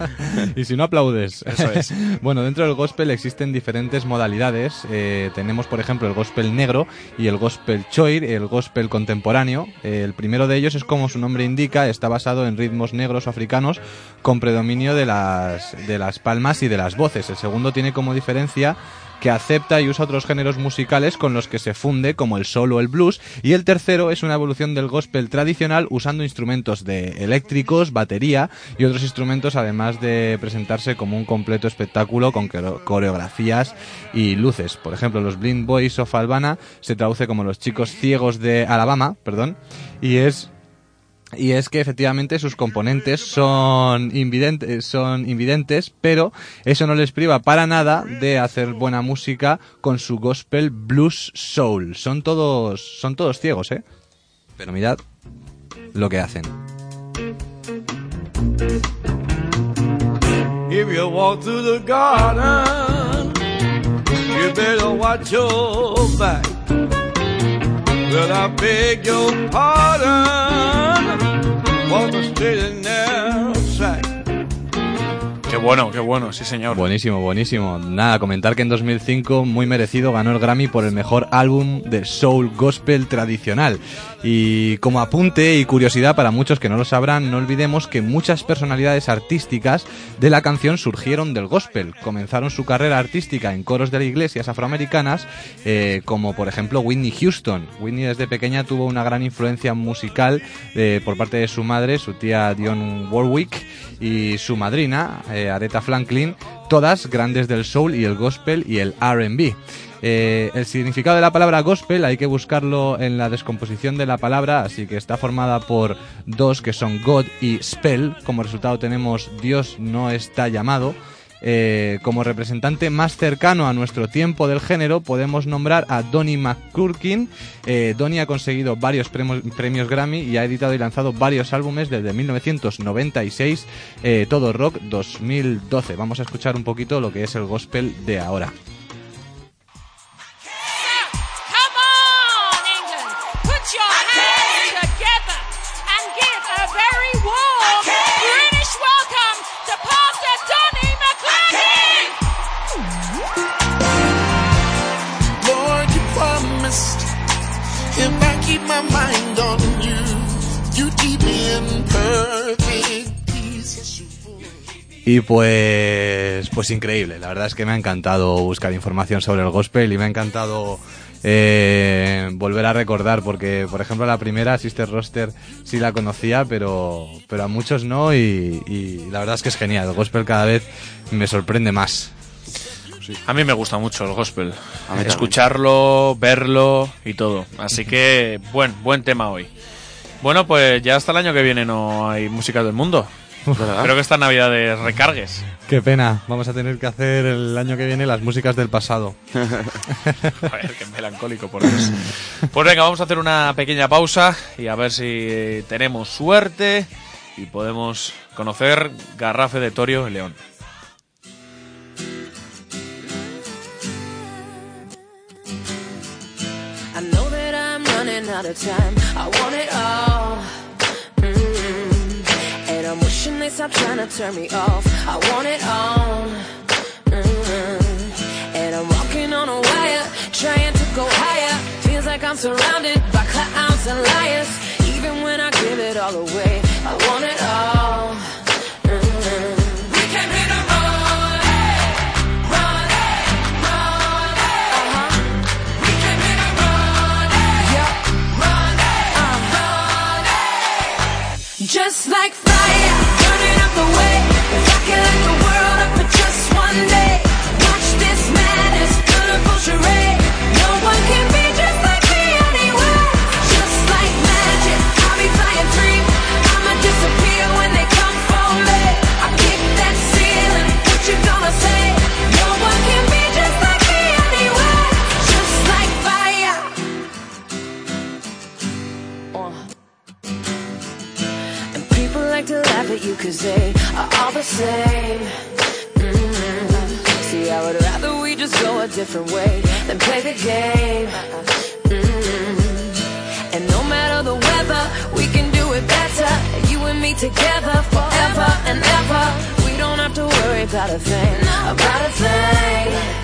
[SPEAKER 6] y si no aplaudes.
[SPEAKER 3] Eso es.
[SPEAKER 6] bueno, dentro del gospel existen diferentes modalidades. Eh, tenemos, por ejemplo, el gospel negro y el gospel choir, el gospel contemporáneo. Eh, el primero de ellos es como su nombre indica, está basado en ritmos negros o con predominio de las, de las palmas y de las voces. El segundo tiene como diferencia que acepta y usa otros géneros musicales con los que se funde, como el soul o el blues, y el tercero es una evolución del gospel tradicional usando instrumentos de eléctricos, batería y otros instrumentos, además de presentarse como un completo espectáculo con coreo- coreografías y luces. Por ejemplo, los Blind Boys of Albana se traduce como los chicos ciegos de Alabama, perdón, y es Y es que efectivamente sus componentes son invidentes, son invidentes, pero eso no les priva para nada de hacer buena música con su gospel blues soul. Son todos, son todos ciegos, ¿eh? Pero mirad lo que hacen.
[SPEAKER 11] If you walk through the garden, you better watch your back. Well, I beg your pardon, walk a straight and narrow track.
[SPEAKER 3] Qué bueno, qué bueno, sí señor.
[SPEAKER 6] Buenísimo, buenísimo. Nada, comentar que en 2005, muy merecido, ganó el Grammy por el mejor álbum de soul gospel tradicional. Y como apunte y curiosidad para muchos que no lo sabrán, no olvidemos que muchas personalidades artísticas de la canción surgieron del gospel. Comenzaron su carrera artística en coros de las iglesias afroamericanas, eh, como por ejemplo Whitney Houston. Whitney desde pequeña tuvo una gran influencia musical eh, por parte de su madre, su tía Dionne Warwick, y su madrina, Aretha Franklin, todas grandes del soul y el gospel y el RB. Eh, el significado de la palabra gospel hay que buscarlo en la descomposición de la palabra, así que está formada por dos que son God y Spell. Como resultado tenemos Dios no está llamado. Eh, como representante más cercano a nuestro tiempo del género podemos nombrar a Donnie McCurkin. Eh, Donnie ha conseguido varios premios, Grammy y ha editado y lanzado varios álbumes desde 1996, eh, todo rock 2012. Vamos a escuchar un poquito lo que es el gospel de ahora. Y pues, pues increíble. La verdad es que me ha encantado buscar información sobre el gospel y me ha encantado eh, volver a recordar porque, por ejemplo, la primera Sister Roster sí la conocía, pero, pero a muchos no y, y la verdad es que es genial. El gospel cada vez me sorprende más.
[SPEAKER 3] A mí me gusta mucho el gospel. Escucharlo, verlo y todo. Así que, buen, buen tema hoy. Bueno, pues ya hasta el año que viene no hay música del mundo.
[SPEAKER 5] ¿Verdad?
[SPEAKER 3] Creo que esta Navidad recargues.
[SPEAKER 6] Qué pena. Vamos a tener que hacer el año que viene las músicas del pasado.
[SPEAKER 3] Joder, qué melancólico por Dios. Pues venga, vamos a hacer una pequeña pausa y a ver si tenemos suerte y podemos conocer Garrafe de Torio en León.
[SPEAKER 8] I know that I'm running out of time. I want it all. Wishing they stop trying to turn me off. I want it all. mm And I'm walking on a wire, trying to go higher. Feels like I'm surrounded by clowns and liars. Even when I give it all away, I want it all. Mm. We came here to run, uh-huh. We came here to run, yeah, run, uh, run. Just like different way than play the game. Mm. And no matter the weather, we can do it better. You and me together forever and ever. We don't have to worry about a thing, about a thing.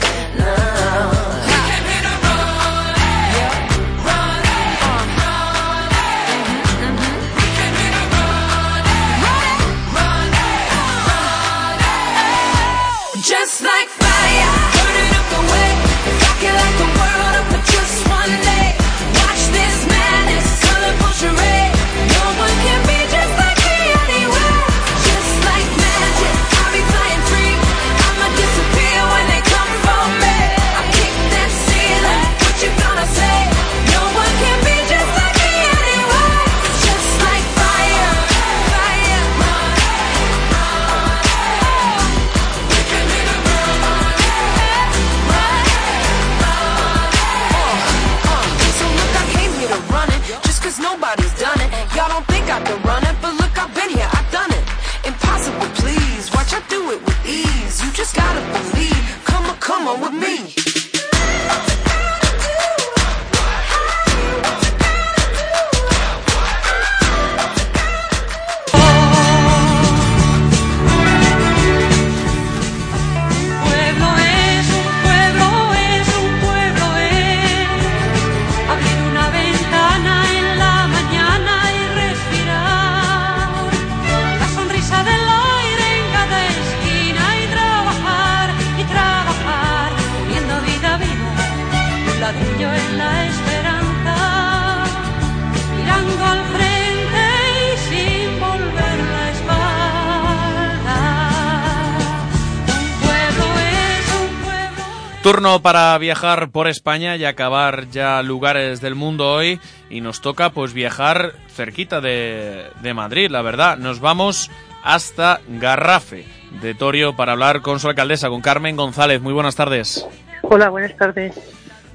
[SPEAKER 3] Turno para viajar por España y acabar ya lugares del mundo hoy y nos toca pues viajar cerquita de, de Madrid, la verdad. Nos vamos hasta Garrafe de Torio para hablar con su alcaldesa, con Carmen González. Muy buenas tardes.
[SPEAKER 12] Hola, buenas tardes.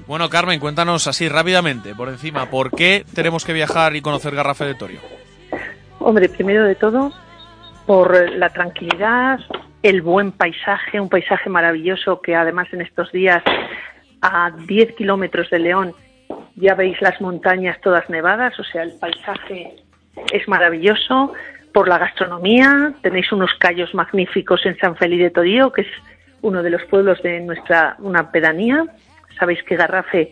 [SPEAKER 3] Bueno, Carmen, cuéntanos así rápidamente, por encima, ¿por qué tenemos que viajar y conocer Garrafe de Torio?
[SPEAKER 12] Hombre, primero de todo, por la tranquilidad, el buen paisaje, un paisaje maravilloso que además en estos días a 10 kilómetros de León ya veis las montañas todas nevadas, o sea, el paisaje es maravilloso. Por la gastronomía, tenéis unos callos magníficos en San Feliz de Torío, que es uno de los pueblos de nuestra una pedanía. Sabéis que Garrafe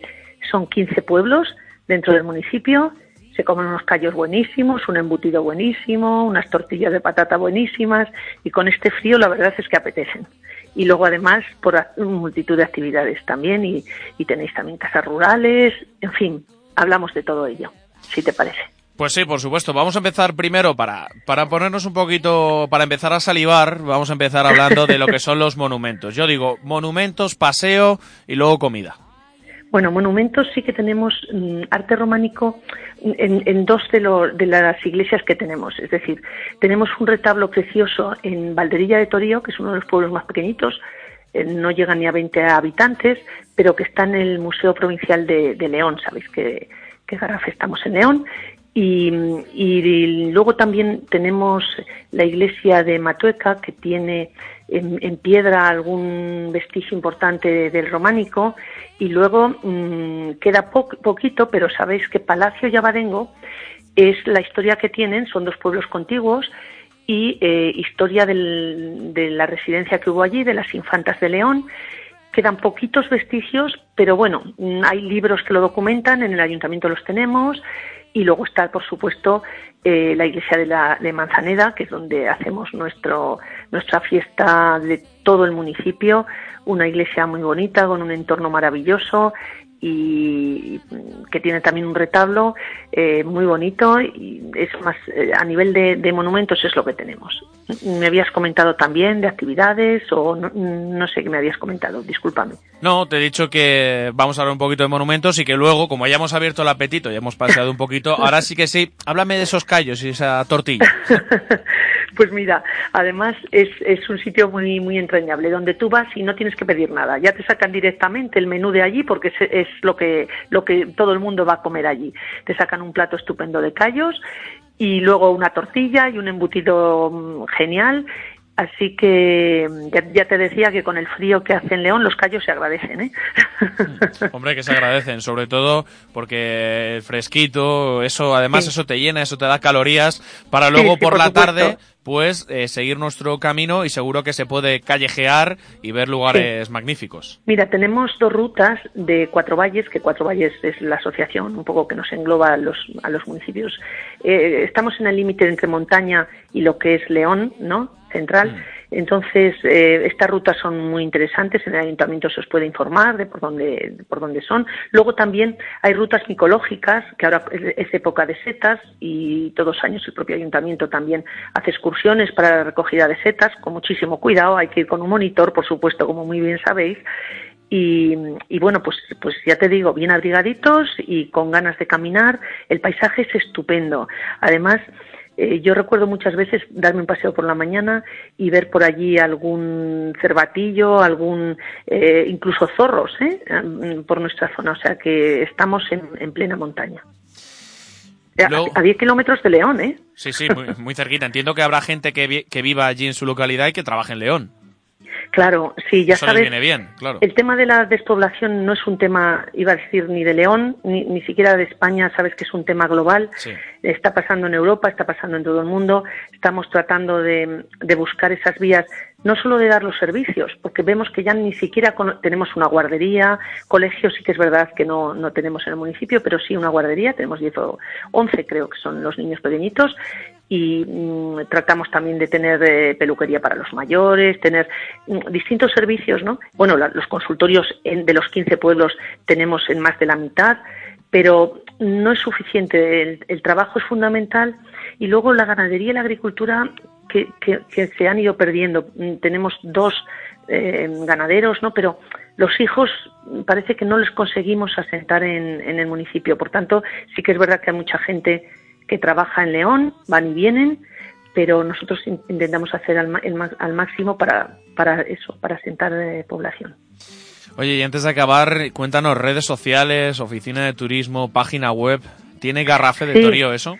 [SPEAKER 12] son 15 pueblos dentro del municipio. Se comen unos callos buenísimos, un embutido buenísimo, unas tortillas de patata buenísimas y con este frío la verdad es que apetecen. Y luego además por multitud de actividades también y, y tenéis también casas rurales, en fin, hablamos de todo ello, si te parece.
[SPEAKER 3] Pues sí, por supuesto. Vamos a empezar primero para, para ponernos un poquito, para empezar a salivar, vamos a empezar hablando de lo que son los monumentos. Yo digo, monumentos, paseo y luego comida.
[SPEAKER 12] Bueno, monumentos sí que tenemos mm, arte románico en, en dos de, de las iglesias que tenemos. Es decir, tenemos un retablo precioso en Valderilla de Torío, que es uno de los pueblos más pequeñitos, eh, no llega ni a 20 habitantes, pero que está en el Museo Provincial de, León. Sabéis que, que estamos en León. Y luego también tenemos la iglesia de Matueca, que tiene en, piedra algún vestigio importante del románico. Y luego mm, queda po- poquito, pero sabéis que Palacio y Abadengo es la historia que tienen, son dos pueblos contiguos y eh, historia del- de la residencia que hubo allí, de las infantas de León. Quedan poquitos vestigios, pero bueno, mm, hay libros que lo documentan, en el ayuntamiento los tenemos, y luego está, por supuesto, eh, la iglesia de, la, de Manzaneda, que es donde hacemos nuestro, nuestra fiesta de todo el municipio, una iglesia muy bonita, con un entorno maravilloso y que tiene también un retablo eh, muy bonito y es más eh, a nivel de, de monumentos es lo que tenemos. Me habías comentado también de actividades o no, no sé qué me habías comentado, discúlpame.
[SPEAKER 3] No, te he dicho que vamos a hablar un poquito de monumentos y que luego, como ya hemos abierto el apetito y hemos paseado un poquito, ahora sí que sí, háblame de esos callos y esa tortilla.
[SPEAKER 12] Pues mira, además es, es un sitio muy muy entrañable donde tú vas y no tienes que pedir nada, ya te sacan directamente el menú de allí porque es, es lo que lo que todo el mundo va a comer allí. Te sacan un plato estupendo de callos y luego una tortilla y un embutido mm, genial. Así que mm, ya, ya te decía que con el frío que hace en León los callos se agradecen, ¿eh?
[SPEAKER 3] Hombre, que se agradecen, sobre todo porque el fresquito, eso, además
[SPEAKER 12] Sí.
[SPEAKER 3] eso te llena, eso te da calorías para
[SPEAKER 12] Sí,
[SPEAKER 3] luego
[SPEAKER 12] sí,
[SPEAKER 3] por,
[SPEAKER 12] por
[SPEAKER 3] la
[SPEAKER 12] supuesto.
[SPEAKER 3] tarde, pues eh, seguir nuestro camino y seguro que se puede callejear y ver lugares magníficos.
[SPEAKER 12] Mira, tenemos dos rutas de Cuatro Valles, que Cuatro Valles es la asociación un poco que nos engloba a los, a los municipios. Eh, estamos en el límite entre montaña y lo que es León, ¿no? Central. Entonces, eh, estas rutas son muy interesantes. En el ayuntamiento se os puede informar de por dónde, de por dónde son. Luego también hay rutas micológicas, que ahora es- época de setas y todos los años el propio ayuntamiento también hace excursiones para la recogida de setas con muchísimo cuidado. Hay que ir con un monitor, por supuesto, como muy bien sabéis. Y, y bueno, pues, pues ya te digo, bien abrigaditos y con ganas de caminar. El paisaje es estupendo. Además, eh, yo recuerdo muchas veces darme un paseo por la mañana y ver por allí algún cervatillo, algún, eh, incluso zorros, ¿eh? Mm, por nuestra zona. O sea que estamos en, en plena montaña. A-
[SPEAKER 3] Luego-
[SPEAKER 12] A 10 kilómetros de León, ¿eh?
[SPEAKER 3] Sí, sí, muy, muy cerquita. Entiendo que habrá gente que, vi- que viva allí en su localidad y que trabaje en León.
[SPEAKER 12] Claro, sí, ya
[SPEAKER 3] Eso les
[SPEAKER 12] sabes.
[SPEAKER 3] viene bien, claro.
[SPEAKER 12] El tema de la despoblación no es un tema, iba a decir, ni de León, ni, ni siquiera de España, sabes que es un tema global.
[SPEAKER 3] Sí.
[SPEAKER 12] Está pasando en Europa, está pasando en todo el mundo. Estamos tratando de, de buscar esas vías, no solo de dar los servicios, porque vemos que ya ni siquiera tenemos una guardería, colegios sí que es verdad que no, no tenemos en el municipio, pero sí una guardería, tenemos 10 o 11 creo que son los niños pequeñitos, y mm, tratamos también de tener eh, peluquería para los mayores, tener mm, distintos servicios, ¿no? Bueno, la- los consultorios en- de los 15 pueblos tenemos en más de la mitad, pero no es suficiente. El, el trabajo es fundamental y luego la ganadería y la agricultura que, que- se han ido perdiendo. Mm, Tenemos dos eh, ganaderos, ¿no? Pero los hijos parece que no les conseguimos asentar en, en el municipio. Por tanto, sí que es verdad que hay mucha gente que trabaja en León, van y vienen, pero nosotros in- intentamos hacer al, ma- al máximo para, para eso, para asentar eh, población.
[SPEAKER 3] Oye, y antes de acabar, cuéntanos redes sociales, oficina de turismo, página web. ¿Tiene Garrafe de
[SPEAKER 12] Sí.
[SPEAKER 3] Torío eso?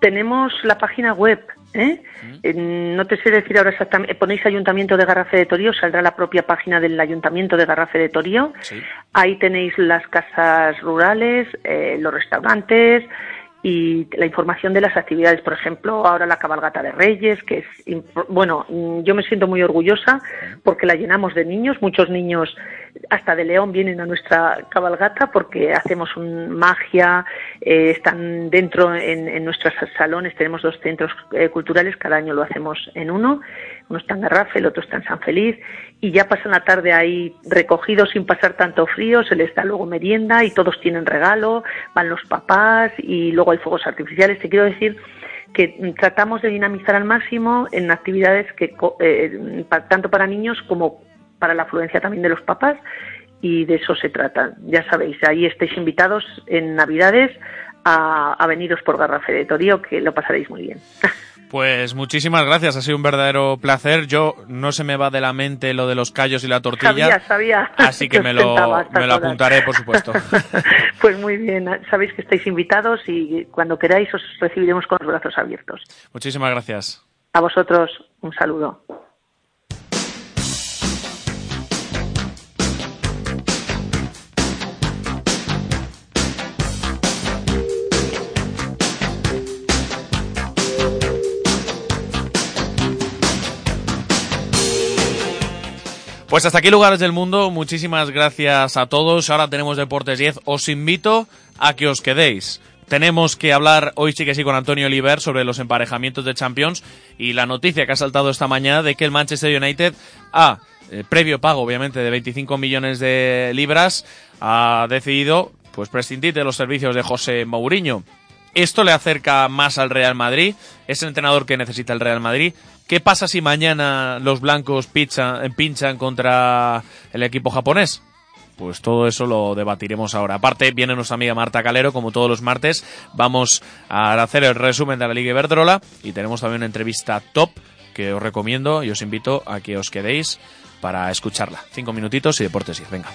[SPEAKER 12] Tenemos la página web, ¿eh? Eh, No te sé decir ahora exactamente. Ponéis Ayuntamiento de Garrafe de Torío, saldrá la propia página del Ayuntamiento de Garrafe de Torío. Ahí tenéis las casas rurales, eh, los restaurantes y la información de las actividades. Por ejemplo, ahora la cabalgata de Reyes, que es, bueno, mm, yo me siento muy orgullosa porque la llenamos de niños. Muchos niños, hasta de León, vienen a nuestra cabalgata porque hacemos un magia, eh, están dentro en, nuestros salones. Tenemos dos centros eh, culturales, cada año lo hacemos en uno. Uno está en Garrafe, el otro está en San Feliz. Y ya pasan la tarde ahí recogidos sin pasar tanto frío, se les da luego merienda y todos tienen regalo, van los papás y luego hay fuegos artificiales. Te quiero decir que tratamos de dinamizar al máximo en actividades que eh, tanto para niños como para la afluencia también de los papás y de eso se trata. Ya sabéis, ahí estáis invitados en Navidades a, a veniros por Garrafe de Torío, que lo pasaréis muy bien.
[SPEAKER 3] Pues muchísimas gracias, ha sido un verdadero placer. Yo no se me va de la mente lo de los callos y la tortilla.
[SPEAKER 12] Sabía, sabía.
[SPEAKER 3] Así que me lo, me lo apuntaré, por supuesto.
[SPEAKER 12] Pues muy bien, sabéis que estáis invitados y cuando queráis os recibiremos con los brazos abiertos.
[SPEAKER 3] Muchísimas gracias.
[SPEAKER 12] A vosotros un saludo.
[SPEAKER 3] Pues hasta aquí lugares del mundo. Muchísimas gracias a todos. Ahora tenemos Deportes 10. Os invito a que os quedéis. Tenemos que hablar hoy sí que sí con Antonio Oliver sobre los emparejamientos de Champions y la noticia que ha saltado esta mañana de que el Manchester United ha, eh, previo pago obviamente de 25 millones de libras, ha decidido pues prescindir de los servicios de José Mourinho. Esto le acerca más al Real Madrid, es el entrenador que necesita el Real Madrid. ¿Qué pasa si mañana los blancos pinchan, contra el equipo japonés? Pues todo eso lo debatiremos ahora. Aparte, viene nuestra amiga Marta Calero, como todos los martes. Vamos a hacer el resumen de la Liga Iberdrola y tenemos también una entrevista top que os recomiendo y os invito a que os quedéis para escucharla. Cinco minutitos y deportes 10. Venga.